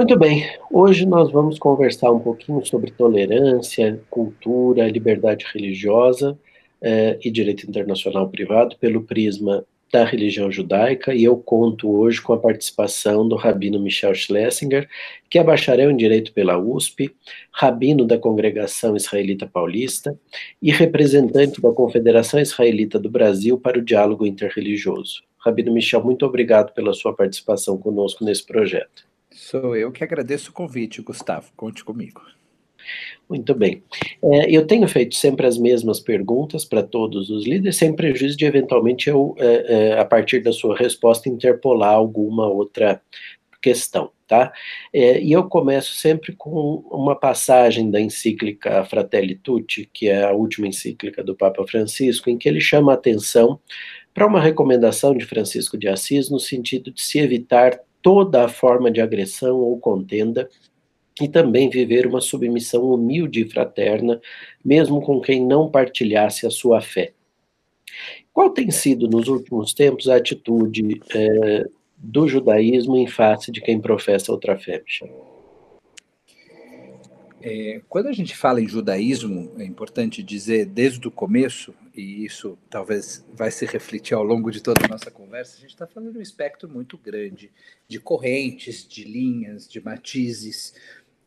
Muito bem, hoje nós vamos conversar um pouquinho sobre tolerância, cultura, liberdade religiosa eh, e direito internacional privado pelo prisma da religião judaica e eu conto hoje com a participação do rabino Michel Schlesinger, que é bacharel em Direito pela USP, rabino da Congregação Israelita Paulista e representante da Confederação Israelita do Brasil para o Diálogo Interreligioso. Rabino Michel, muito obrigado pela sua participação conosco nesse projeto. Sou eu que agradeço o convite, Gustavo. Conte comigo. Muito bem. É, eu tenho feito sempre as mesmas perguntas para todos os líderes, sem prejuízo de eventualmente eu, é, é, a partir da sua resposta, interpolar alguma outra questão, tá? É, e eu começo sempre com uma passagem da encíclica Fratelli Tutti, que é a última encíclica do Papa Francisco, em que ele chama a atenção para uma recomendação de Francisco de Assis no sentido de se evitar toda a forma de agressão ou contenda e também viver uma submissão humilde e fraterna, mesmo com quem não partilhasse a sua fé. Qual tem sido, nos últimos tempos, a atitude é, do judaísmo em face de quem professa outra fé, Michel? É, quando a gente fala em judaísmo, é importante dizer desde o começo, e isso talvez vai se refletir ao longo de toda a nossa conversa, a gente está falando de um espectro muito grande de correntes, de linhas, de matizes,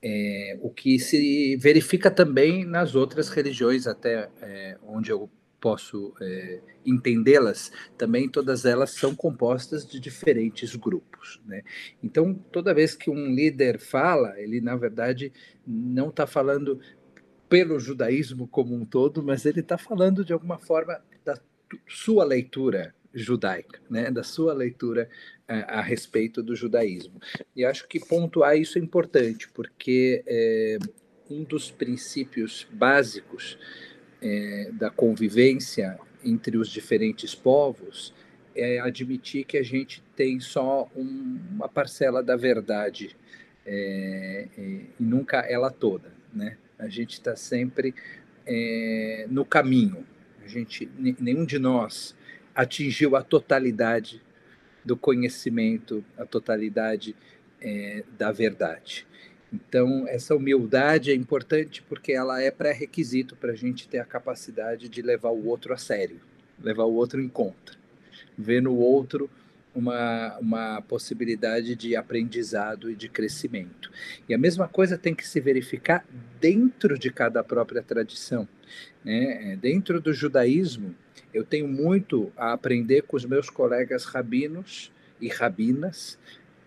é, o que se verifica também nas outras religiões, até é, onde eu posso é, entendê-las, também todas elas são compostas de diferentes grupos. Né? Então, toda vez que um líder fala, ele, na verdade, não está falando pelo judaísmo como um todo, mas ele está falando, de alguma forma, da sua leitura judaica, né? da sua leitura a, a, respeito do judaísmo. E acho que pontuar isso é importante, porque é, um dos princípios básicos é, da convivência entre os diferentes povos é admitir que a gente tem só um, uma parcela da verdade é, é e nunca ela toda, né? A gente está sempre é, no caminho. A gente, nenhum de nós atingiu a totalidade do conhecimento, a totalidade é, da verdade. Então, essa humildade é importante porque ela é pré-requisito para a gente ter a capacidade de levar o outro a sério, levar o outro em conta, ver no outro uma, uma possibilidade de aprendizado e de crescimento. E a mesma coisa tem que se verificar dentro de cada própria tradição. Né? Dentro do judaísmo, eu tenho muito a aprender com os meus colegas rabinos e rabinas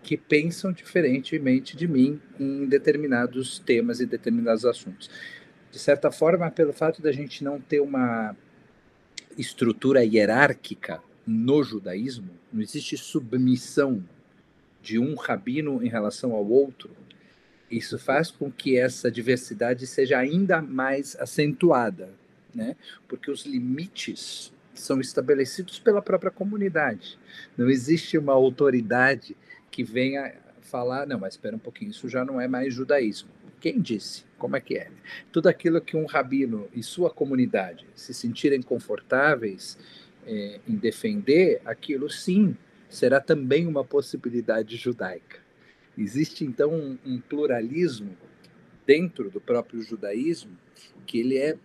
que pensam diferentemente de mim em determinados temas e determinados assuntos. De certa forma, pelo fato da gente não ter uma estrutura hierárquica no judaísmo, não existe submissão de um rabino em relação ao outro, isso faz com que essa diversidade seja ainda mais acentuada, né? Porque os limites são estabelecidos pela própria comunidade. Não existe uma autoridade que venha falar, não, mas espera um pouquinho, isso já não é mais judaísmo. Quem disse? Como é que é? Tudo aquilo que um rabino e sua comunidade se sentirem confortáveis é, em defender, aquilo sim será também uma possibilidade judaica. Existe então um, um pluralismo dentro do próprio judaísmo que ele é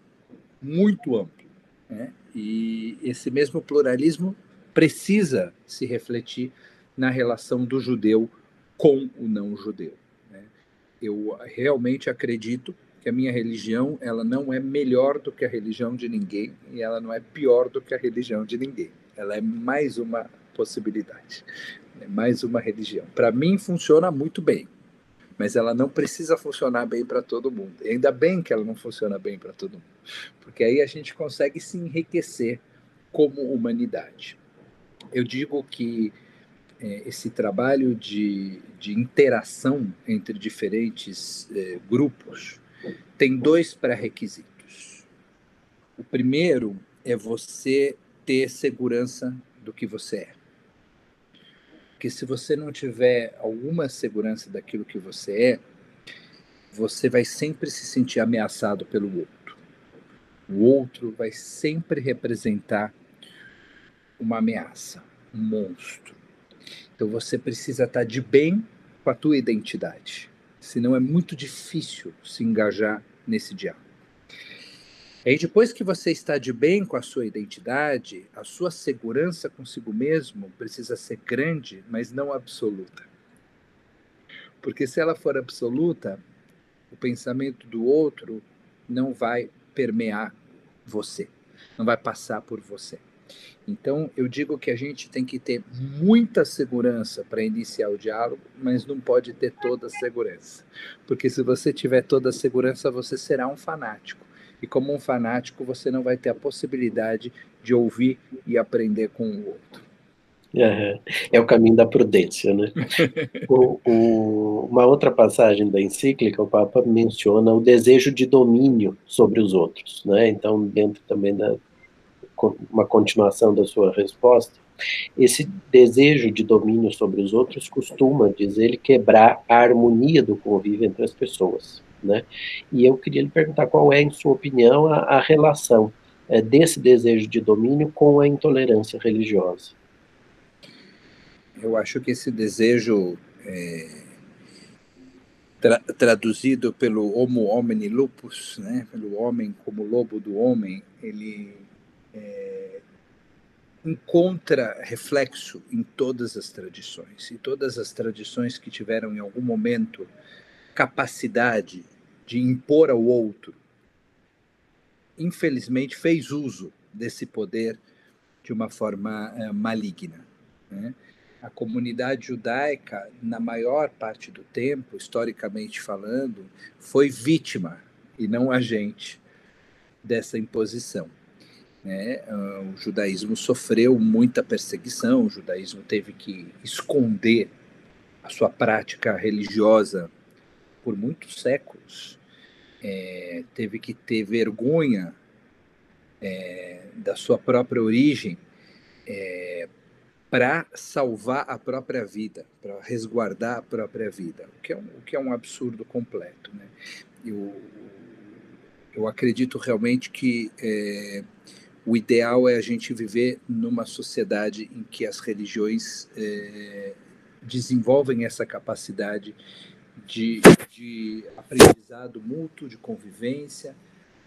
muito amplo, né? E esse mesmo pluralismo precisa se refletir na relação do judeu com o não judeu. Né? Eu realmente acredito que a minha religião ela não é melhor do que a religião de ninguém e ela não é pior do que a religião de ninguém. Ela é mais uma possibilidade, é mais uma religião. Para mim funciona muito bem, mas ela não precisa funcionar bem para todo mundo. E ainda bem que ela não funciona bem para todo mundo, porque aí a gente consegue se enriquecer como humanidade. Eu digo que esse trabalho de, de interação entre diferentes é, grupos tem dois pré-requisitos. O primeiro é você ter segurança do que você é. Porque se você não tiver alguma segurança daquilo que você é, você vai sempre se sentir ameaçado pelo outro. O outro vai sempre representar uma ameaça, um monstro. Então você precisa estar de bem com a tua identidade. Senão é muito difícil se engajar nesse diálogo. E depois que você está de bem com a sua identidade, a sua segurança consigo mesmo precisa ser grande, mas não absoluta. Porque se ela for absoluta, o pensamento do outro não vai permear você, não vai passar por você. Então, eu digo que a gente tem que ter muita segurança para iniciar o diálogo, mas não pode ter toda a segurança. Porque se você tiver toda a segurança, você será um fanático. E como um fanático, você não vai ter a possibilidade de ouvir e aprender com o outro. É, é o caminho da prudência, né? o, o, uma outra passagem da encíclica, o Papa menciona o desejo de domínio sobre os outros, né? Então, dentro também da uma continuação da sua resposta, esse desejo de domínio sobre os outros costuma, diz ele, quebrar a harmonia do convívio entre as pessoas, né? E eu queria lhe perguntar qual é, em sua opinião, a, a relação é, desse desejo de domínio com a intolerância religiosa. Eu acho que esse desejo é, tra traduzido pelo homo homini lupus, né, pelo homem como lobo do homem, ele é, encontra reflexo em todas as tradições. E todas as tradições que tiveram em algum momento capacidade de impor ao outro, infelizmente fez uso desse poder de uma forma é, maligna. Né? A comunidade judaica, na maior parte do tempo, historicamente falando, foi vítima e não agente dessa imposição. Né? Ah, o judaísmo sofreu muita perseguição, o judaísmo teve que esconder a sua prática religiosa por muitos séculos, é, teve que ter vergonha é, da sua própria origem é, para salvar a própria vida, para resguardar a própria vida, o que é um, que é um absurdo completo. Né? Eu, eu acredito realmente que é, o ideal é a gente viver numa sociedade em que as religiões é, desenvolvem essa capacidade de, de aprendizado mútuo, de convivência.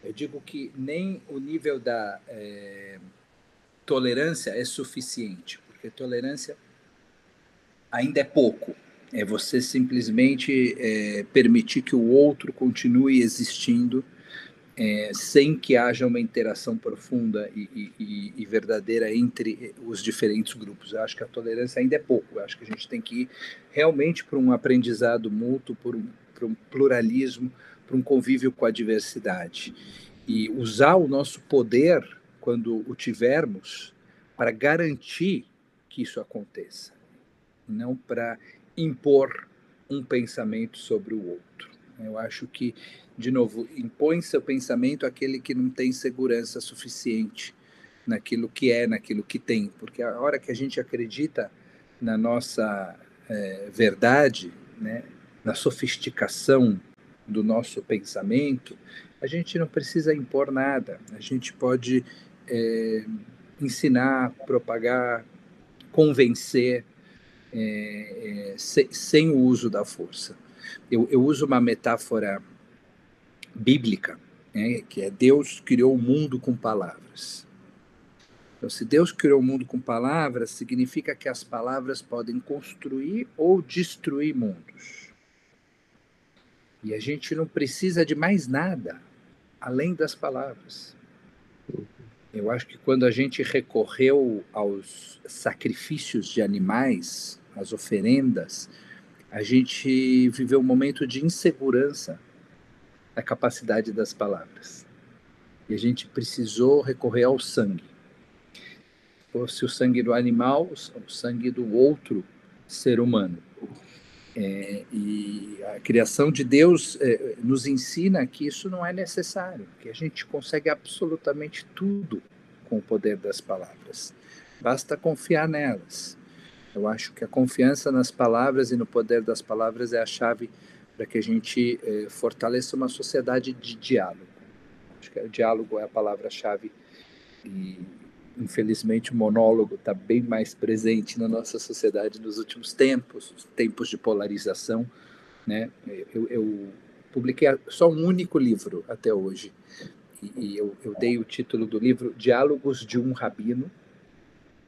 Eu digo que nem o nível da é, tolerância é suficiente, porque tolerância ainda é pouco. É você simplesmente é, permitir que o outro continue existindo é, sem que haja uma interação profunda e, e, e, verdadeira entre os diferentes grupos. Eu acho que a tolerância ainda é pouco. Eu acho que a gente tem que ir realmente para um aprendizado mútuo, por um, para um pluralismo, para um convívio com a diversidade. E usar o nosso poder, quando o tivermos, para garantir que isso aconteça, não para impor um pensamento sobre o outro. Eu acho que de novo, impõe seu pensamento aquele que não tem segurança suficiente naquilo que é, naquilo que tem. Porque a hora que a gente acredita na nossa é, verdade, né, na sofisticação do nosso pensamento, a gente não precisa impor nada. A gente pode é, ensinar, propagar, convencer é, é sem, sem, o uso da força. Eu, eu uso uma metáfora bíblica, né, que é Deus criou o mundo com palavras. Então, se Deus criou o mundo com palavras, significa que as palavras podem construir ou destruir mundos. E a gente não precisa de mais nada além das palavras. Eu acho que quando a gente recorreu aos sacrifícios de animais, às oferendas, a gente viveu um momento de insegurança a capacidade das palavras. E a gente precisou recorrer ao sangue. Fosse o sangue do animal, o sangue do outro ser humano. É, e a criação de Deus é, nos ensina que isso não é necessário, que a gente consegue absolutamente tudo com o poder das palavras. Basta confiar nelas. Eu acho que a confiança nas palavras e no poder das palavras é a chave para que a gente eh, fortaleça uma sociedade de diálogo. Acho que o diálogo é a palavra-chave e infelizmente, o monólogo está bem mais presente na nossa sociedade nos últimos tempos, tempos de polarização. Né? Eu, eu publiquei só um único livro até hoje, e, e eu, eu dei o título do livro Diálogos de um Rabino,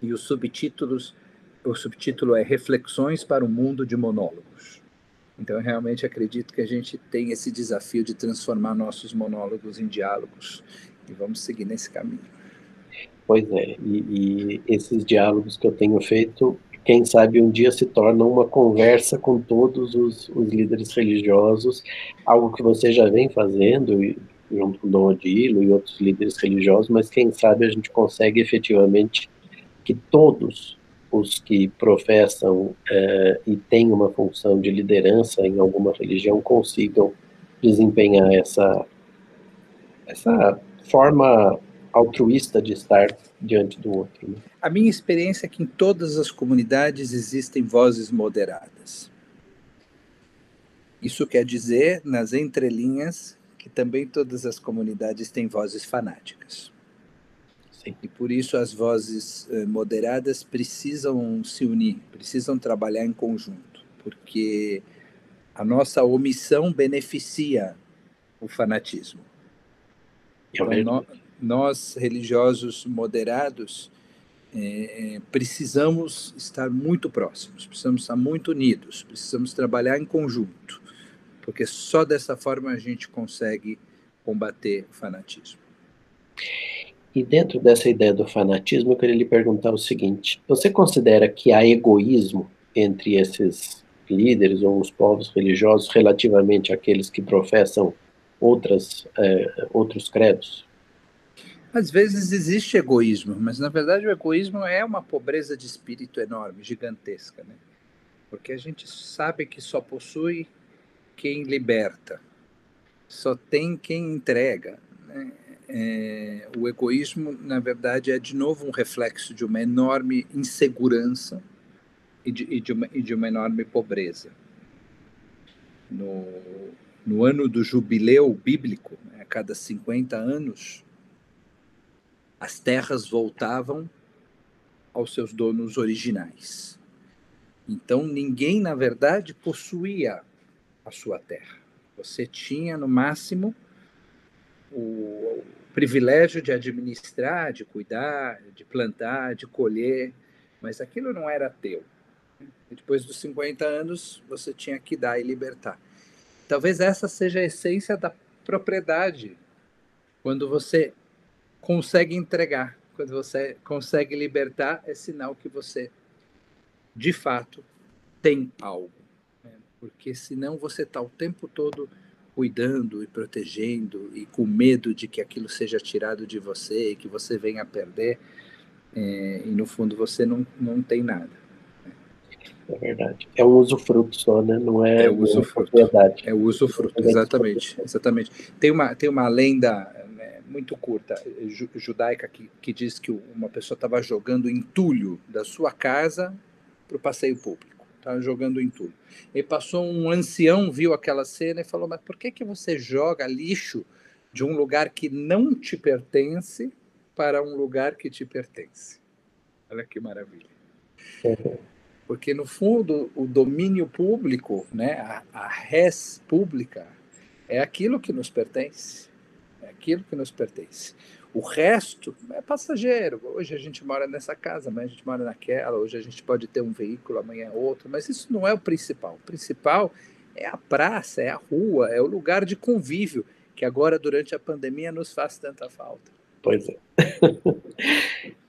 e os subtítulos, o subtítulo é Reflexões para o Mundo de Monólogos. Então, eu realmente acredito que a gente tem esse desafio de transformar nossos monólogos em diálogos, e vamos seguir nesse caminho. Pois é, e, e, esses diálogos que eu tenho feito, quem sabe um dia se tornam uma conversa com todos os, os líderes religiosos, algo que você já vem fazendo, junto com Dom Odilo e outros líderes religiosos, mas quem sabe a gente consegue efetivamente que todos os que professam é, e têm uma função de liderança em alguma religião consigam desempenhar essa, essa forma altruísta de estar diante do outro. Né? A minha experiência é que em todas as comunidades existem vozes moderadas. Isso quer dizer, nas entrelinhas, que também todas as comunidades têm vozes fanáticas. E por isso as vozes eh, moderadas precisam se unir, precisam trabalhar em conjunto, porque a nossa omissão beneficia o fanatismo. Então, nós, religiosos moderados, é, precisamos estar muito próximos, precisamos estar muito unidos, precisamos trabalhar em conjunto, porque só dessa forma a gente consegue combater o fanatismo. E dentro dessa ideia do fanatismo, eu queria lhe perguntar o seguinte: você considera que há egoísmo entre esses líderes ou os povos religiosos relativamente àqueles que professam outras, é, outros credos? Às vezes existe egoísmo, mas na verdade o egoísmo é uma pobreza de espírito enorme, gigantesca, né? Porque a gente sabe que só possui quem liberta, só tem quem entrega. É, o egoísmo, na verdade, é de novo um reflexo de uma enorme insegurança e de, e de, uma, e de uma enorme pobreza. No, no ano do jubileu bíblico, né, a cada 50 anos, as terras voltavam aos seus donos originais. Então, ninguém, na verdade, possuía a sua terra. Você tinha, no máximo, o, privilégio de administrar, de cuidar, de plantar, de colher, mas aquilo não era teu. E depois dos 50 anos, você tinha que dar e libertar. Talvez essa seja a essência da propriedade. Quando você consegue entregar, quando você consegue libertar, é sinal que você, de fato, tem algo. Né? Porque senão você está o tempo todo cuidando e protegendo e com medo de que aquilo seja tirado de você e que você venha a perder, é, e no fundo você não, não tem nada. É verdade. É um usufruto só, né? Não é, é usufruto. Propriedade. É o usufruto, exatamente. Exatamente. Tem uma, tem uma lenda muito curta, judaica, que, que diz que uma pessoa estava jogando entulho da sua casa para o passeio público. Estava jogando entulho. E passou um ancião, viu aquela cena e falou: Mas por que, que você joga lixo de um lugar que não te pertence para um lugar que te pertence? Olha que maravilha. Porque, no fundo, o domínio público, né, a, a res pública, é aquilo que nos pertence é aquilo que nos pertence. O resto é passageiro. Hoje a gente mora nessa casa, amanhã a gente mora naquela, hoje a gente pode ter um veículo, amanhã outro, mas isso não é o principal. O principal é a praça, é a rua, é o lugar de convívio, que agora, durante a pandemia, nos faz tanta falta. Pois é.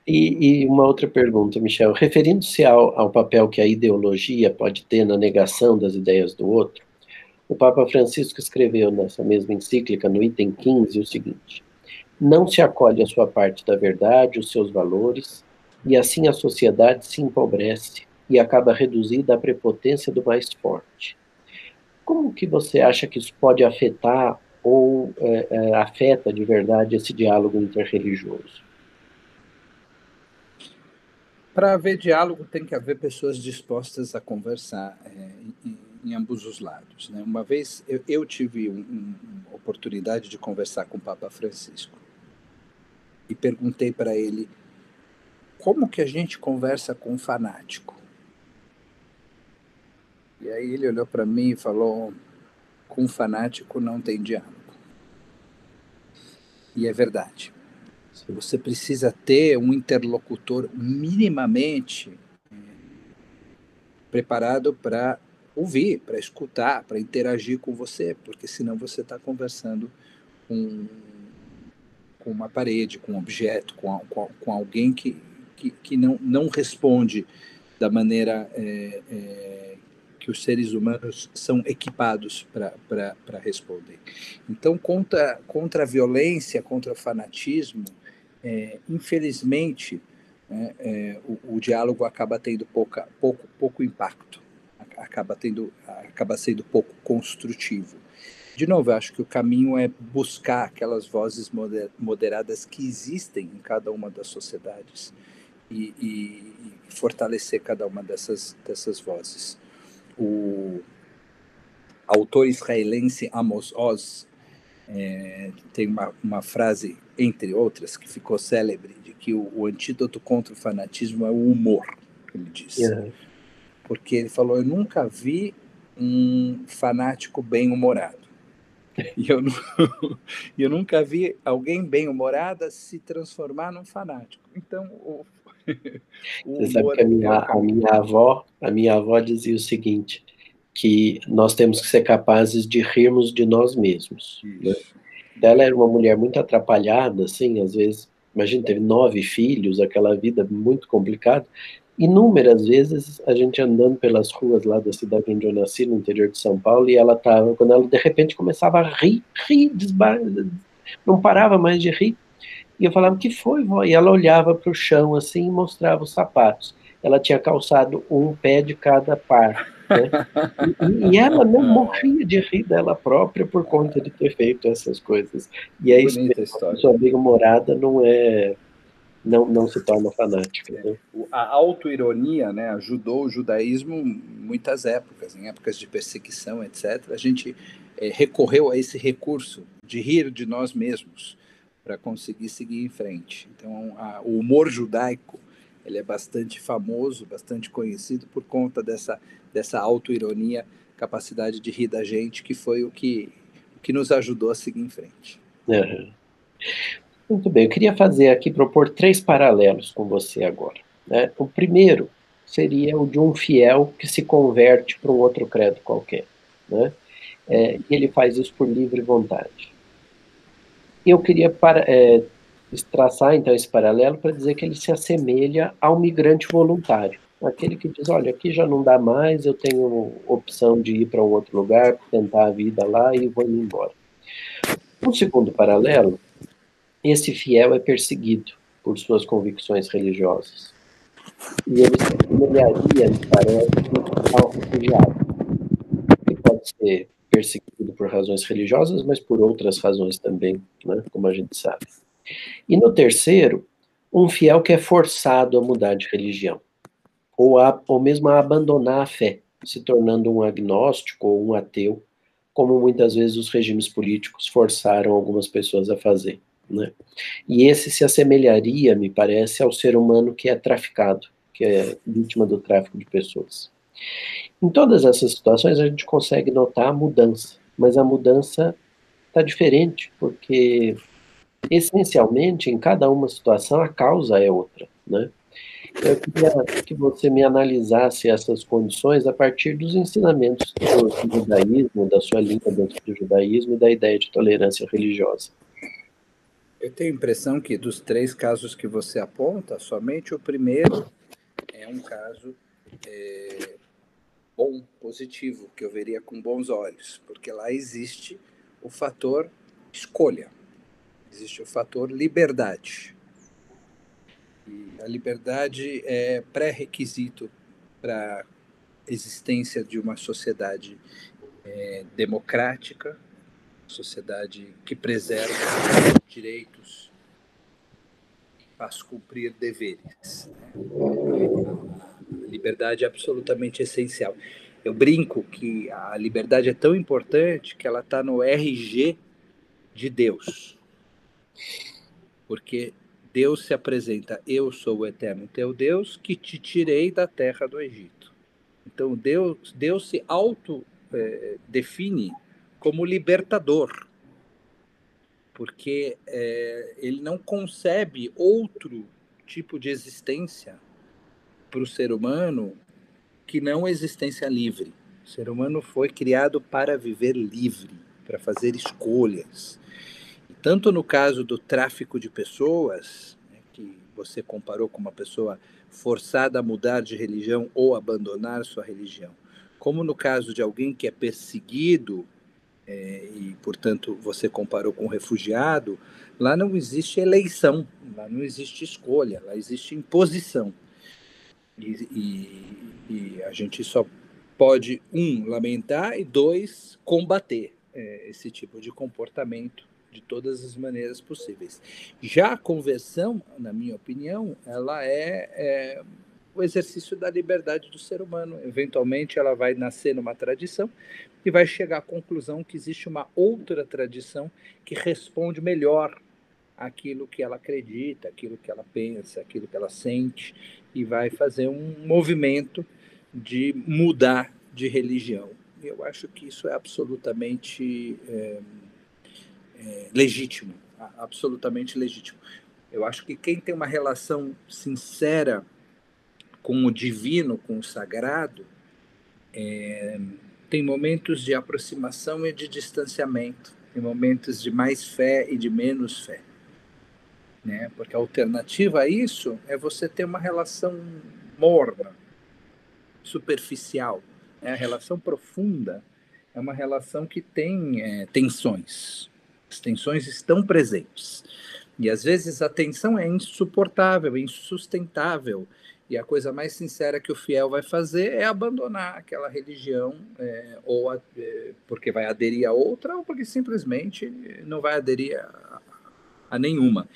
e, e, uma outra pergunta, Michel. Referindo-se ao, ao papel que a ideologia pode ter na negação das ideias do outro, o Papa Francisco escreveu nessa mesma encíclica, no item 15, o seguinte: Não se acolhe a sua parte da verdade, os seus valores, e assim a sociedade se empobrece e acaba reduzida à prepotência do mais forte. Como que você acha que isso pode afetar ou é, é, afeta de verdade esse diálogo interreligioso? Para haver diálogo, tem que haver pessoas dispostas a conversar. É, em ambos os lados. Né? Uma vez eu, eu tive um, um, uma oportunidade de conversar com o Papa Francisco e perguntei para ele como que a gente conversa com um fanático? E aí ele olhou para mim e falou: com um fanático não tem diálogo. E é verdade. Você precisa ter um interlocutor minimamente é, preparado para ouvir, para escutar, para interagir com você, porque senão você está conversando com, com uma parede, com um objeto, com, com, com alguém que, que, que, não, não responde da maneira é, é, que os seres humanos são equipados para responder. Então, contra, contra a violência, contra o fanatismo, é, infelizmente, é, é, o, o, diálogo acaba tendo pouca, pouco, pouco impacto, acaba, tendo, acaba sendo pouco construtivo. De novo, eu acho que o caminho é buscar aquelas vozes moderadas que existem em cada uma das sociedades e, e, e fortalecer cada uma dessas, dessas vozes. O autor israelense Amos Oz é, tem uma, uma frase, entre outras, que ficou célebre, de que o, o antídoto contra o fanatismo é o humor, ele disse. Yeah. Porque ele falou: Eu nunca vi um fanático bem-humorado. E eu, eu nunca vi alguém bem-humorada se transformar num fanático. Então, o, o Você sabe que a minha, é a minha avó, a minha avó dizia o seguinte: que nós temos que ser capazes de rirmos de nós mesmos. Né? Ela era uma mulher muito atrapalhada, assim, às vezes, imagina, teve nove filhos, aquela vida muito complicada. Inúmeras vezes a gente andando pelas ruas lá da cidade onde eu nasci, no interior de São Paulo, e ela estava, quando ela de repente começava a rir, rir, desbar... não parava mais de rir. E eu falava, que foi, vó? E ela olhava para o chão assim e mostrava os sapatos. Ela tinha calçado um pé de cada par. Né? E, e, ela não morria de rir dela própria por conta de ter feito essas coisas. E aí, a sua amiga morada não é não, não se torna fanática. Né? A autoironia né, ajudou o judaísmo em muitas épocas, em épocas de perseguição, etc. A gente é, recorreu a esse recurso de rir de nós mesmos para conseguir seguir em frente. Então, a, o humor judaico ele é bastante famoso, bastante conhecido por conta dessa, dessa autoironia, capacidade de rir da gente, que foi o que, o que nos ajudou a seguir em frente. Uhum. Muito bem, eu queria fazer aqui, propor três paralelos com você agora. Né? O primeiro seria o de um fiel que se converte para um outro credo qualquer. Né? É, e ele faz isso por livre vontade. Eu queria para, é, traçar então esse paralelo para dizer que ele se assemelha ao migrante voluntário, aquele que diz, olha, aqui já não dá mais, eu tenho opção de ir para um outro lugar, tentar a vida lá e vou embora. Um segundo paralelo, esse fiel é perseguido por suas convicções religiosas. E ele se assemelharia, me parece, ao refugiado. Ele pode ser perseguido por razões religiosas, mas por outras razões também, né, como a gente sabe. E no terceiro, um fiel que é forçado a mudar de religião, ou, a, ou mesmo a abandonar a fé, se tornando um agnóstico ou um ateu, como muitas vezes os regimes políticos forçaram algumas pessoas a fazer. Né? E esse se assemelharia, me parece, ao ser humano que é traficado, que é vítima do tráfico de pessoas. Em todas essas situações a gente consegue notar a mudança, mas a mudança está diferente, porque essencialmente, em cada uma situação, a causa é outra, né? Eu queria que você me analisasse essas condições a partir dos ensinamentos do judaísmo, da sua linha dentro do judaísmo e da ideia de tolerância religiosa. Eu tenho a impressão que dos três casos que você aponta, somente o primeiro é um caso é, bom, positivo, que eu veria com bons olhos, porque lá existe o fator escolha existe o fator liberdade. E a liberdade é pré-requisito para a existência de uma sociedade é, democrática, sociedade que preserva direitos, faz cumprir deveres. A liberdade é absolutamente essencial. Eu brinco que a liberdade é tão importante que ela está no RG de Deus. Porque Deus se apresenta: Eu sou o eterno teu Deus que te tirei da terra do Egito. Então Deus, Deus se auto é, define como libertador, porque é, ele não concebe outro tipo de existência para o ser humano que não existência livre. O ser humano foi criado para viver livre, para fazer escolhas. E tanto no caso do tráfico de pessoas, né, que você comparou com uma pessoa forçada a mudar de religião ou abandonar sua religião, como no caso de alguém que é perseguido é, e, portanto, você comparou com refugiado, lá não existe eleição, lá não existe escolha, lá existe imposição. E, e, e a gente só pode, um, lamentar e, dois, combater é, esse tipo de comportamento de todas as maneiras possíveis. Já a conversão, na minha opinião, ela é, é o exercício da liberdade do ser humano. Eventualmente, ela vai nascer numa tradição e vai chegar à conclusão que existe uma outra tradição que responde melhor aquilo que ela acredita, aquilo que ela pensa, aquilo que ela sente, e vai fazer um movimento de mudar de religião. Eu acho que isso é absolutamente é, é, legítimo, absolutamente legítimo. Eu acho que quem tem uma relação sincera com o divino, com o sagrado, é, tem momentos de aproximação e de distanciamento, tem momentos de mais fé e de menos fé. Né? Porque a alternativa a isso é você ter uma relação morna, superficial. Né? A relação profunda é uma relação que tem é, tensões. As tensões estão presentes. E às vezes a tensão é insuportável, insustentável, e a coisa mais sincera que o fiel vai fazer é abandonar aquela religião, é, ou a, é, porque vai aderir a outra, ou porque simplesmente não vai aderir a, a nenhuma.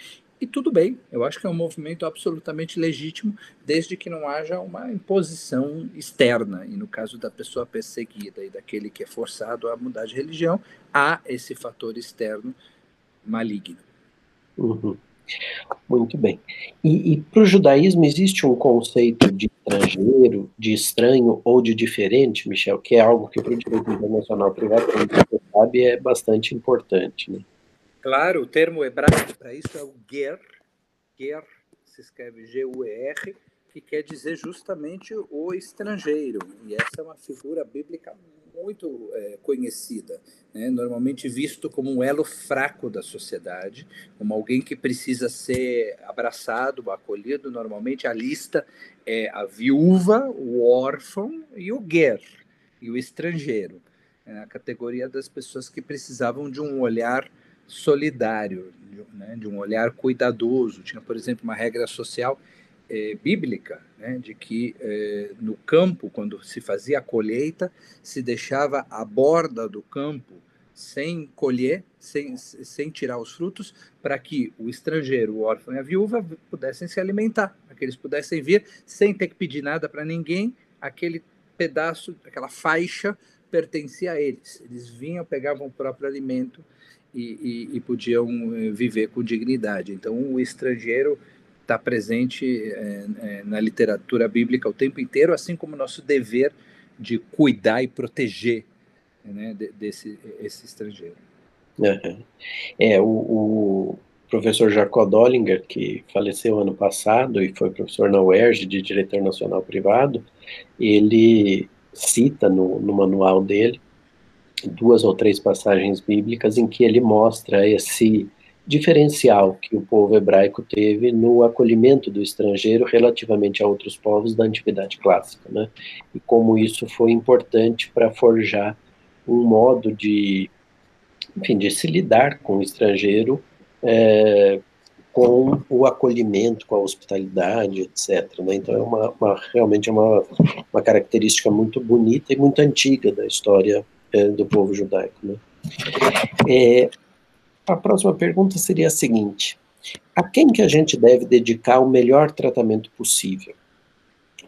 E tudo bem, eu acho que é um movimento absolutamente legítimo, desde que não haja uma imposição externa. E no caso da pessoa perseguida e daquele que é forçado a mudar de religião, há esse fator externo maligno. Uhum. Muito bem. E, e para o judaísmo existe um conceito de estrangeiro, de estranho ou de diferente, Michel, que é algo que para o direito internacional privado, como você sabe, é bastante importante. Né? Claro, o termo hebraico para isso é o ger, ger se escreve G-U-E-R, que quer dizer justamente o estrangeiro. E essa é uma figura bíblica muito é, conhecida, né? normalmente visto como um elo fraco da sociedade, como alguém que precisa ser abraçado, acolhido. Normalmente a lista é a viúva, o órfão e o ger, e o estrangeiro. É a categoria das pessoas que precisavam de um olhar solidário, né? de um olhar cuidadoso. Tinha, por exemplo, uma regra social é, bíblica, né, de que é, no campo, quando se fazia a colheita, se deixava a borda do campo sem colher, sem, sem tirar os frutos, para que o estrangeiro, o órfão e a viúva pudessem se alimentar, para que eles pudessem vir sem ter que pedir nada para ninguém, aquele pedaço, aquela faixa pertencia a eles. Eles vinham, pegavam o próprio alimento e, e, e podiam eh, viver com dignidade. Então, o estrangeiro está presente é, é, na literatura bíblica o tempo inteiro, assim como nosso dever de cuidar e proteger né, desse esse estrangeiro. Uhum. É, o, o, professor Jacob Dollinger, que faleceu ano passado e foi professor na UERJ de Direito Internacional Privado, ele cita no, no manual dele duas ou três passagens bíblicas em que ele mostra esse diferencial que o povo hebraico teve no acolhimento do estrangeiro relativamente a outros povos da antiguidade clássica, né? E como isso foi importante para forjar um modo de, enfim, de se lidar com o estrangeiro é, com o acolhimento, com a hospitalidade, etc. Né? Então, é uma, uma, realmente é uma, uma característica muito bonita e muito antiga da história é, do povo judaico. Né? É, a próxima pergunta seria a seguinte: a quem que a gente deve dedicar o melhor tratamento possível?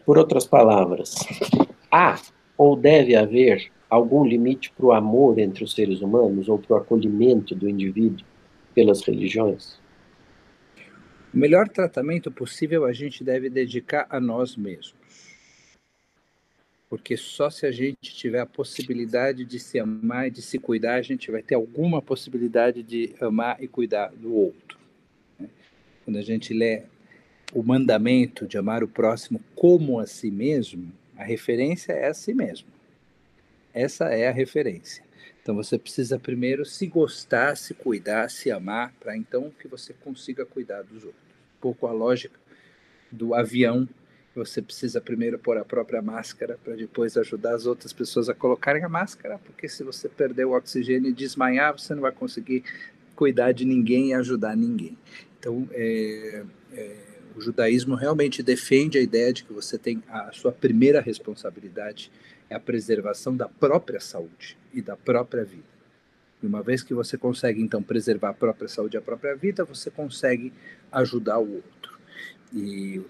Por outras palavras, há ou deve haver algum limite para o amor entre os seres humanos ou para o acolhimento do indivíduo pelas religiões? O melhor tratamento possível a gente deve dedicar a nós mesmos. Porque só se a gente tiver a possibilidade de se amar e de se cuidar, a gente vai ter alguma possibilidade de amar e cuidar do outro. Né? Quando a gente lê o mandamento de amar o próximo como a si mesmo, a referência é a si mesmo. Essa é a referência. Então você precisa primeiro se gostar, se cuidar, se amar, para então que você consiga cuidar dos outros. Um pouco a lógica do avião, você precisa primeiro pôr a própria máscara para depois ajudar as outras pessoas a colocarem a máscara, porque se você perder o oxigênio e desmaiar, você não vai conseguir cuidar de ninguém e ajudar ninguém. Então, é, é, o judaísmo realmente defende a ideia de que você tem a sua primeira responsabilidade é a preservação da própria saúde e da própria vida. E uma vez que você consegue então preservar a própria saúde e a própria vida, você consegue ajudar o outro. E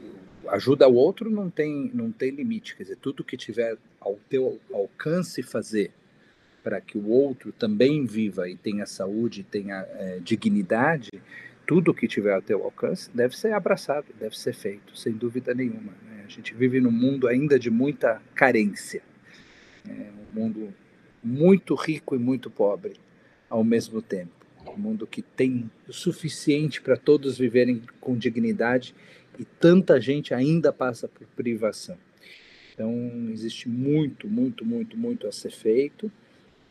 ajuda o outro não tem não tem limite, quer dizer, tudo que tiver ao teu alcance fazer para que o outro também viva e tenha saúde, tenha é, dignidade, tudo que tiver ao teu alcance deve ser abraçado, deve ser feito, sem dúvida nenhuma. Né? A gente vive num mundo ainda de muita carência, é um mundo muito rico e muito pobre ao mesmo tempo, um mundo que tem o suficiente para todos viverem com dignidade e tanta gente ainda passa por privação. Então existe muito, muito, muito, muito a ser feito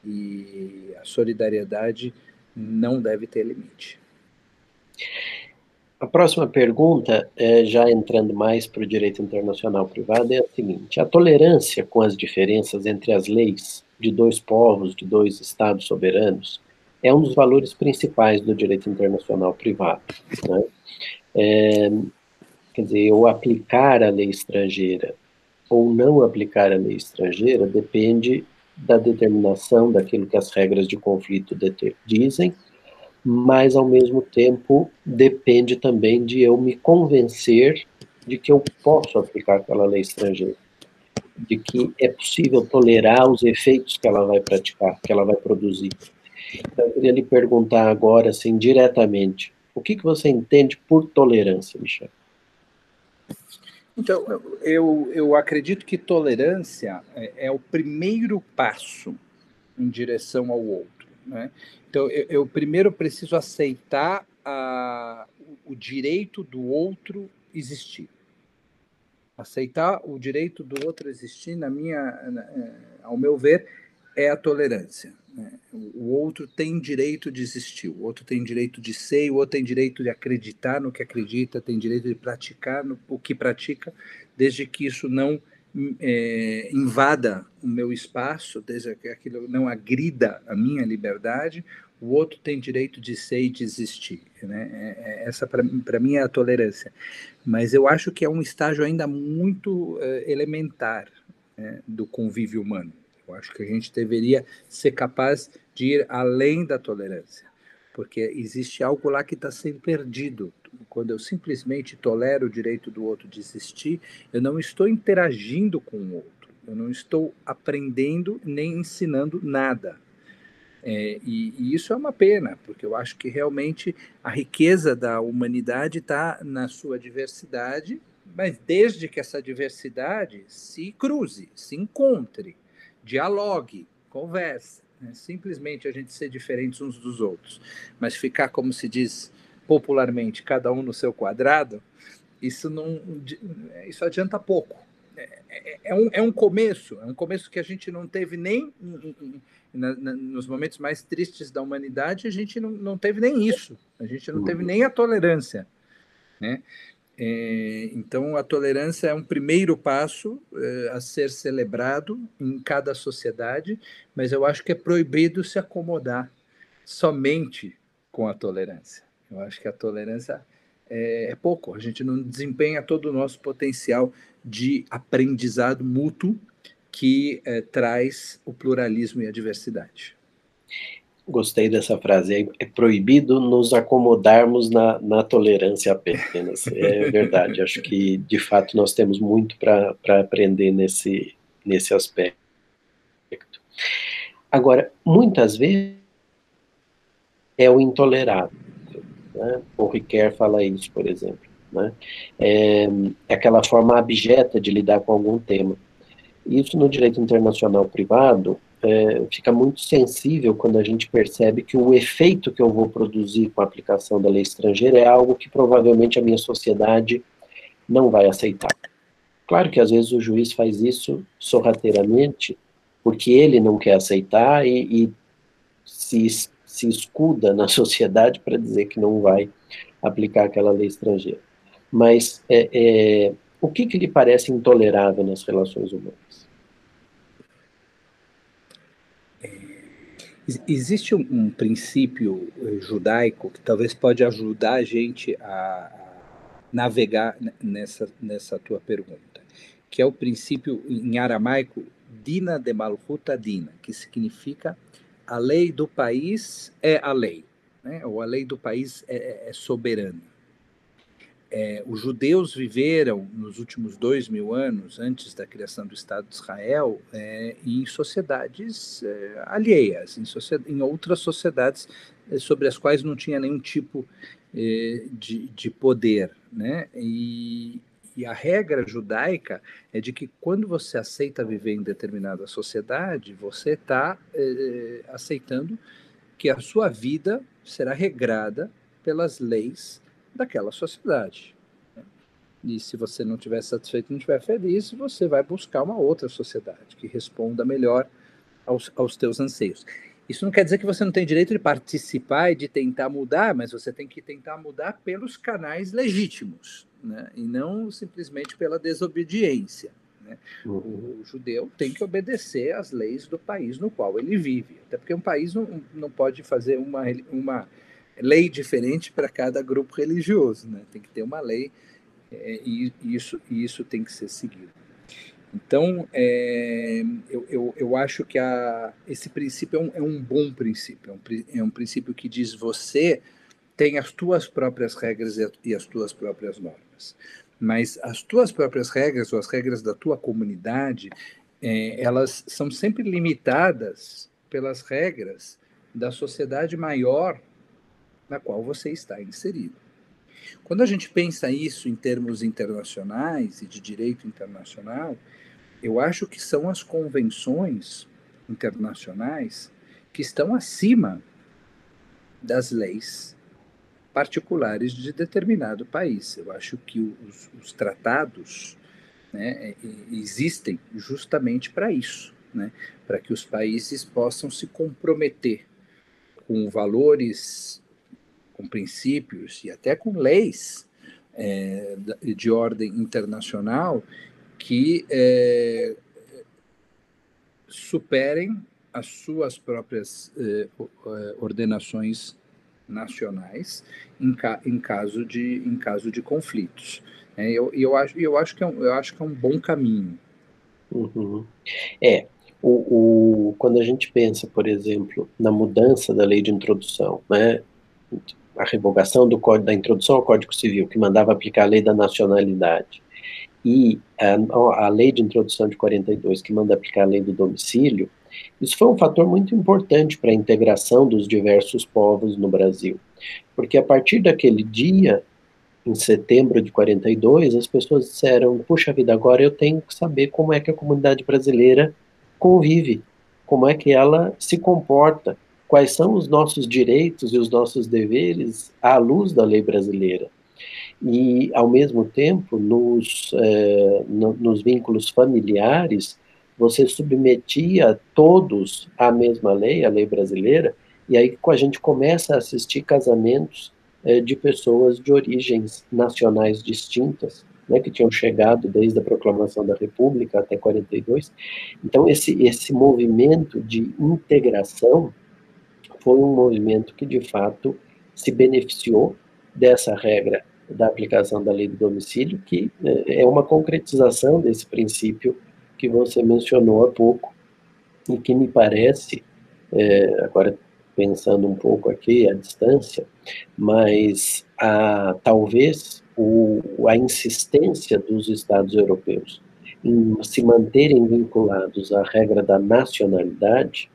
e a solidariedade não deve ter limite. A próxima pergunta, é, já entrando mais para o direito internacional privado, é a seguinte: a tolerância com as diferenças entre as leis de dois povos, de dois estados soberanos, é um dos valores principais do direito internacional privado. Né? É, quer dizer, eu aplicar a lei estrangeira ou não aplicar a lei estrangeira depende da determinação daquilo que as regras de conflito dizem mas ao mesmo tempo depende também de eu me convencer de que eu posso aplicar aquela lei estrangeira, de que é possível tolerar os efeitos que ela vai praticar, que ela vai produzir. Então, eu queria lhe perguntar agora, assim, diretamente, o que, que você entende por tolerância, Michel? Então, eu, eu acredito que tolerância é, é o primeiro passo em direção ao outro. Né? Então, eu, eu primeiro preciso aceitar a, o direito do outro existir. Aceitar o direito do outro existir, na minha, na, é, ao meu ver, é a tolerância. Né? O outro tem direito de existir, o outro tem direito de ser, o outro tem direito de acreditar no que acredita, tem direito de praticar no, o que pratica, desde que isso não é, invada o meu espaço, desde que aquilo não agrida a minha liberdade, o outro tem direito de ser e de existir. Né? É, é, essa, para mim, é a tolerância. Mas eu acho que é um estágio ainda muito é, elementar né, do convívio humano. Eu acho que a gente deveria ser capaz de ir além da tolerância, porque existe algo lá que está sendo perdido. Quando eu simplesmente tolero o direito do outro de existir, eu não estou interagindo com o outro, eu não estou aprendendo nem ensinando nada. É, e, e, isso é uma pena, porque eu acho que realmente a riqueza da humanidade está na sua diversidade, mas desde que essa diversidade se cruze, se encontre, dialogue, converse. Né? Simplesmente a gente ser diferentes uns dos outros, mas ficar, como se diz popularmente, cada um no seu quadrado, isso não isso adianta pouco. É, é, é um, é um começo, é um começo que a gente não teve nem na, na, nos momentos mais tristes da humanidade, a gente não, não teve nem isso, a gente não teve nem a tolerância. Né? É, então, a tolerância é um primeiro passo é, a ser celebrado em cada sociedade, mas eu acho que é proibido se acomodar somente com a tolerância. Eu acho que a tolerância é, é pouco, a gente não desempenha todo o nosso potencial de aprendizado mútuo que é, traz o pluralismo e a diversidade. Gostei dessa frase. É proibido nos acomodarmos na, na tolerância apenas. É verdade. Acho que, de fato, nós temos muito para aprender nesse, nesse aspecto. Agora, muitas vezes é o intolerável. Né? O Riquet fala isso, por exemplo. Né? É, é aquela forma abjeta de lidar com algum tema. Isso no direito internacional privado é, fica muito sensível quando a gente percebe que o efeito que eu vou produzir com a aplicação da lei estrangeira é algo que provavelmente a minha sociedade não vai aceitar. Claro que às vezes o juiz faz isso sorrateiramente, porque ele não quer aceitar e, e se, se escuda na sociedade para dizer que não vai aplicar aquela lei estrangeira. Mas é, é, o que, que lhe parece intolerável nas relações humanas? É, existe um, um, princípio eh, judaico que talvez pode ajudar a gente a, navegar nessa, nessa tua pergunta, que é o princípio em aramaico Dina de Malhuta Dina, que significa a lei do país é a lei, né? ou a lei do país é, é, é soberana. É, os judeus viveram nos últimos dois mil anos, antes da criação do Estado de Israel, é, em sociedades é, alheias, em, sociedade, em, outras sociedades é, sobre as quais não tinha nenhum tipo é, de, de poder. Né? E, e a regra judaica é de que quando você aceita viver em determinada sociedade, você está eh, aceitando que a sua vida será regrada pelas leis daquela sociedade. E se você não estiver satisfeito, não estiver feliz, você vai buscar uma outra sociedade que responda melhor aos, aos teus anseios. Isso não quer dizer que você não tem direito de participar e de tentar mudar, mas você tem que tentar mudar pelos canais legítimos, né? e não simplesmente pela desobediência. Né? Uhum. O judeu tem que obedecer às leis do país no qual ele vive, até porque um país não, não pode fazer uma, uma lei diferente para cada grupo religioso, né? tem que ter uma lei é, e, isso, isso tem que ser seguido. Então, é, eu, eu, eu, acho que a, esse princípio é um, é um bom princípio, é um, é um, princípio que diz você tem as tuas próprias regras e, e as tuas próprias normas. Mas as tuas próprias regras ou as regras da tua comunidade, é, elas são sempre limitadas pelas regras da sociedade maior na qual você está inserido. Quando a gente pensa isso em termos internacionais e de direito internacional, eu acho que são as convenções internacionais que estão acima das leis particulares de determinado país. Eu acho que os, os tratados né, existem justamente para isso, né, para que os países possam se comprometer com valores, com princípios e até com leis é, de ordem internacional que é, superem as suas próprias é, ordenações nacionais em, ca, em, caso de em caso de conflitos. É, eu, eu acho eu acho que é um, eu acho que é um bom caminho. Uhum. É o, o, quando a gente pensa, por exemplo, na mudança da lei de introdução, né, a revogação do código da introdução ao Código Civil, que mandava aplicar a lei da nacionalidade, e a, a lei de introdução de 42, que manda aplicar a lei do domicílio, isso foi um fator muito importante para a integração dos diversos povos no Brasil. Porque a partir daquele dia, em setembro de 42, as pessoas disseram: puxa vida, agora eu tenho que saber como é que a comunidade brasileira convive, como é que ela se comporta, quais são os nossos direitos e os nossos deveres à luz da lei brasileira e, ao mesmo tempo, nos, é, no, nos vínculos familiares, você submetia todos à mesma lei, a lei brasileira, e aí a gente começa a assistir casamentos é, de pessoas de origens nacionais distintas, né, que tinham chegado desde a proclamação da República até 42. Então, esse, esse movimento de integração foi um movimento que, de fato, se beneficiou dessa regra da aplicação da lei do domicílio, que é, é uma concretização desse princípio que você mencionou há pouco, e que me parece, é, agora pensando um pouco aqui à distância, mas a, talvez o, a insistência dos Estados europeus em se manterem vinculados à regra da nacionalidade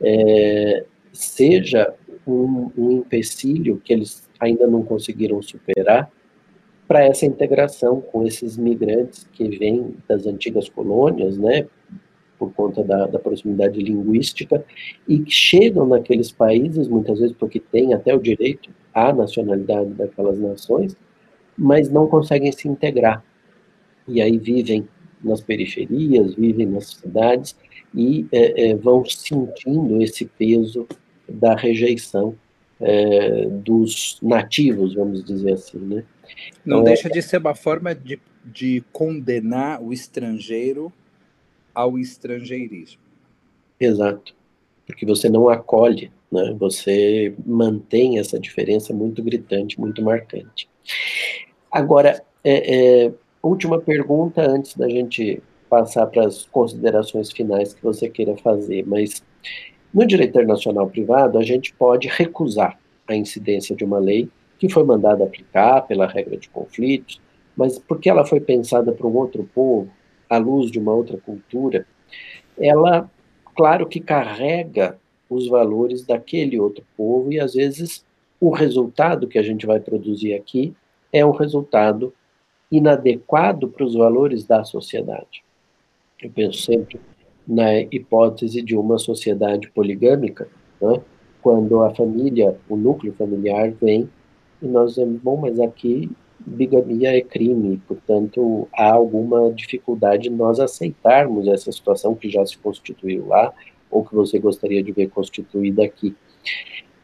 é, seja um, um empecilho que eles ainda não conseguiram superar para essa integração com esses migrantes que vêm das antigas colônias, né, por conta da, da, proximidade linguística, e que chegam naqueles países, muitas vezes porque têm até o direito à nacionalidade daquelas nações, mas não conseguem se integrar. E aí vivem nas periferias, vivem nas cidades e é, é, vão sentindo esse peso da rejeição é, dos nativos, vamos dizer assim, né? Não então, deixa de ser uma forma de, de condenar o estrangeiro ao estrangeirismo. Exato, porque você não acolhe, né? Você mantém essa diferença muito gritante, muito marcante. Agora, é, é, última pergunta antes da gente passar para as considerações finais que você queira fazer, mas no direito internacional privado, a gente pode recusar a incidência de uma lei que foi mandada aplicar pela regra de conflitos, mas porque ela foi pensada para um outro povo, à luz de uma outra cultura, ela, claro que carrega os valores daquele outro povo e às vezes o resultado que a gente vai produzir aqui é um resultado inadequado para os valores da sociedade. Eu penso sempre na hipótese de uma sociedade poligâmica, né, quando a família, o núcleo familiar vem e nós dizemos, bom, mas aqui bigamia é crime, portanto há alguma dificuldade em nós aceitarmos essa situação que já se constituiu lá ou que você gostaria de ver constituída aqui.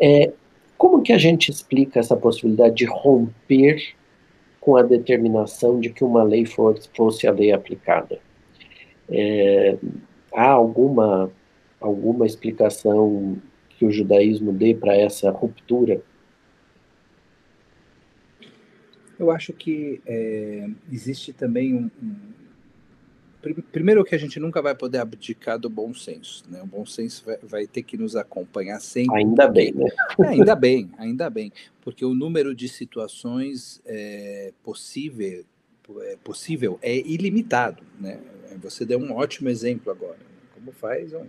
É, como que a gente explica essa possibilidade de romper com a determinação de que uma lei fosse a lei aplicada? É, há alguma, alguma explicação que o judaísmo dê para essa ruptura? Eu acho que é, existe também um, um, Primeiro que a gente nunca vai poder abdicar do bom senso, né? O bom senso vai, vai ter que nos acompanhar sempre. Ainda bem, né? É, ainda bem, ainda bem, porque o número de situações é, possível, é, possível é ilimitado, né? Você deu um ótimo exemplo agora. Né? Como faz um,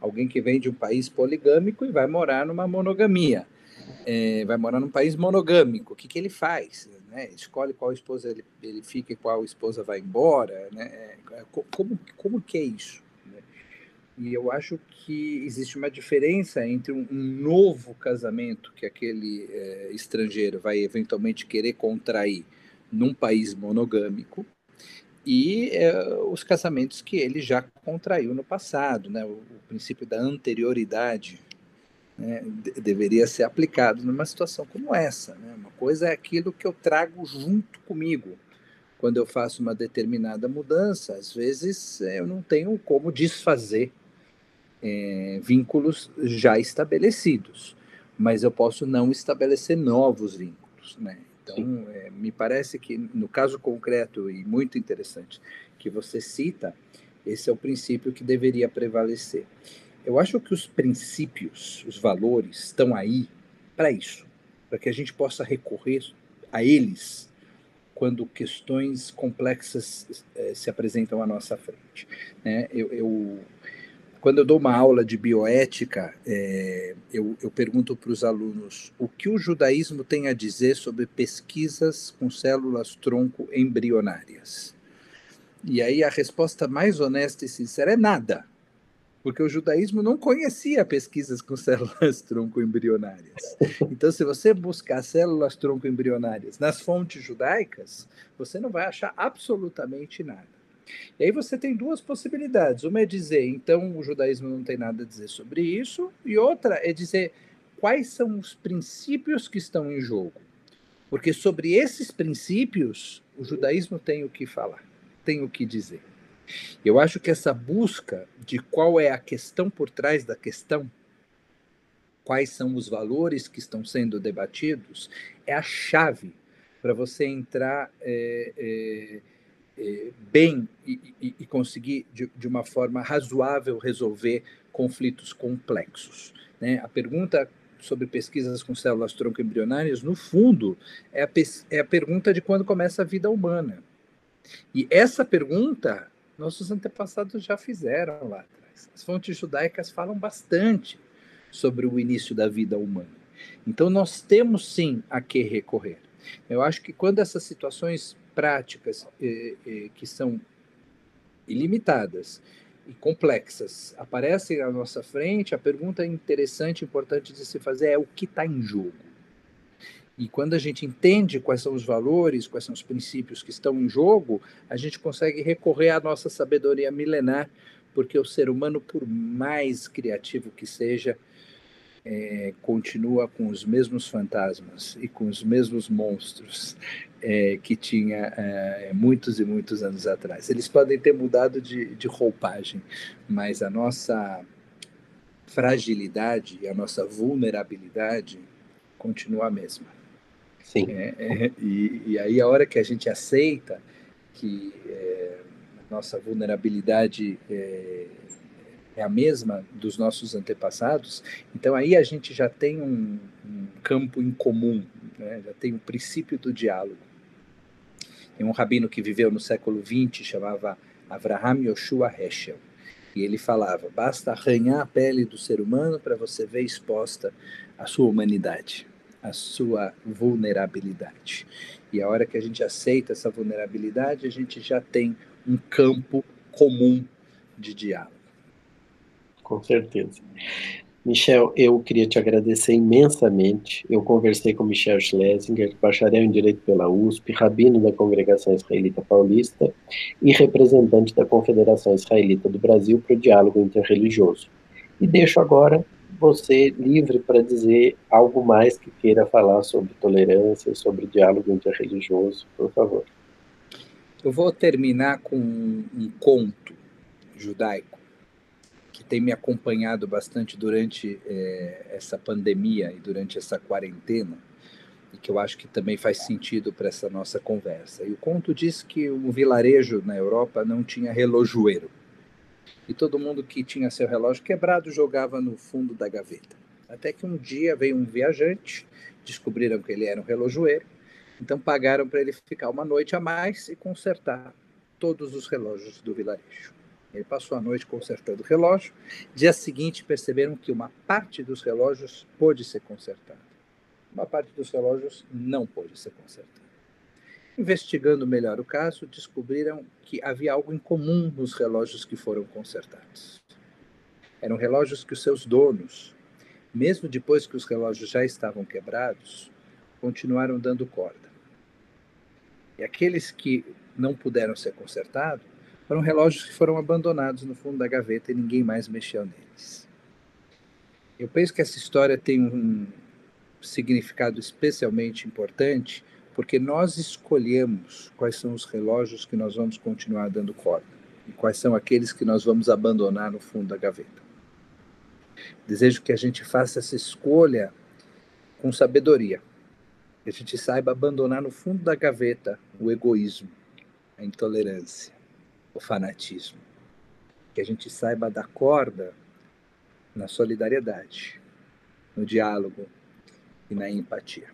alguém que vem de um país poligâmico e vai morar numa monogamia. É, vai morar num país monogâmico. O que, que ele faz? Né? Escolhe qual esposa ele, ele fica e qual esposa vai embora. Né? É, como, como que é isso? Né? E eu acho que existe uma diferença entre um, novo casamento que aquele é, estrangeiro vai eventualmente querer contrair num país monogâmico e é, os casamentos que ele já contraiu no passado, né? o, o princípio da anterioridade né? de, deveria ser aplicado numa situação como essa. Né? Uma coisa é aquilo que eu trago junto comigo. Quando eu faço uma determinada mudança, às vezes eu não tenho como desfazer é, vínculos já estabelecidos, mas eu posso não estabelecer novos vínculos. Né? Então, é, me parece que no caso concreto e muito interessante que você cita, esse é o princípio que deveria prevalecer. Eu acho que os princípios, os valores estão aí para isso, para que a gente possa recorrer a eles quando questões complexas é, se apresentam à nossa frente. Né? Eu, eu quando eu dou uma aula de bioética, é, eu, eu pergunto para os alunos o que o judaísmo tem a dizer sobre pesquisas com células tronco embrionárias. E aí a resposta mais honesta e sincera é nada, porque o judaísmo não conhecia pesquisas com células tronco embrionárias. Então, se você buscar células tronco embrionárias nas fontes judaicas, você não vai achar absolutamente nada. E aí você tem duas possibilidades. Uma é dizer, então o judaísmo não tem nada a dizer sobre isso, e outra é dizer quais são os princípios que estão em jogo. Porque sobre esses princípios, o judaísmo tem o que falar, tem o que dizer. Eu acho que essa busca de qual é a questão por trás da questão, quais são os valores que estão sendo debatidos, é a chave para você entrar é, é, bem e, e, e conseguir, de, de, uma forma razoável, resolver conflitos complexos. Né? A pergunta sobre pesquisas com células tronco embrionárias, no fundo, é a, é a pergunta de quando começa a vida humana. E essa pergunta, nossos antepassados já fizeram lá atrás. As fontes judaicas falam bastante sobre o início da vida humana. Então, nós temos sim a que recorrer. Eu acho que quando essas situações práticas eh, eh, que são ilimitadas e complexas aparecem à nossa frente, a pergunta interessante, importante de se fazer é o que está em jogo. E quando a gente entende quais são os valores, quais são os princípios que estão em jogo, a gente consegue recorrer à nossa sabedoria milenar, porque o ser humano, por mais criativo que seja, é, continua com os mesmos fantasmas e com os mesmos monstros é, que tinha é, muitos e muitos anos atrás. Eles podem ter mudado de, de roupagem, mas a nossa fragilidade e a nossa vulnerabilidade continua a mesma. Sim. É, é, e, e, aí a hora que a gente aceita que é, nossa vulnerabilidade é, é a mesma dos nossos antepassados, então aí a gente já tem um, um campo em comum, né? já tem o princípio do diálogo. Tem um rabino que viveu no século XX, chamava Avraham Yoshua Heschel, e ele falava: basta arranhar a pele do ser humano para você ver exposta a sua humanidade, a sua vulnerabilidade. E a hora que a gente aceita essa vulnerabilidade, a gente já tem um campo comum de diálogo com certeza. Michel, eu queria te agradecer imensamente. Eu conversei com Michel Schlesinger, bacharel em Direito pela USP, rabino da Congregação Israelita Paulista e representante da Confederação Israelita do Brasil para o Diálogo Interreligioso. E deixo agora você livre para dizer algo mais que queira falar sobre tolerância, sobre diálogo interreligioso, por favor. Eu vou terminar com um conto judaico tem me acompanhado bastante durante é, essa pandemia e durante essa quarentena, e que eu acho que também faz sentido para essa nossa conversa. E o conto diz que um vilarejo na Europa não tinha relojoeiro. E todo mundo que tinha seu relógio quebrado jogava no fundo da gaveta. Até que um dia veio um viajante, descobriram que ele era um relojoeiro, então pagaram para ele ficar uma noite a mais e consertar todos os relógios do vilarejo. Ele passou a noite consertando o relógio. Dia seguinte, perceberam que uma parte dos relógios pôde ser consertada. Uma parte dos relógios não pôde ser consertada. Investigando melhor o caso, descobriram que havia algo em comum nos relógios que foram consertados. Eram relógios que os seus donos, mesmo depois que os relógios já estavam quebrados, continuaram dando corda. E aqueles que não puderam ser consertados foram relógios que foram abandonados no fundo da gaveta e ninguém mais mexeu neles. Eu penso que essa história tem um significado especialmente importante porque nós escolhemos quais são os relógios que nós vamos continuar dando corda e quais são aqueles que nós vamos abandonar no fundo da gaveta. Desejo que a gente faça essa escolha com sabedoria, que a gente saiba abandonar no fundo da gaveta o egoísmo, a intolerância, o fanatismo. Que a gente saiba dar corda na solidariedade, no diálogo e na empatia.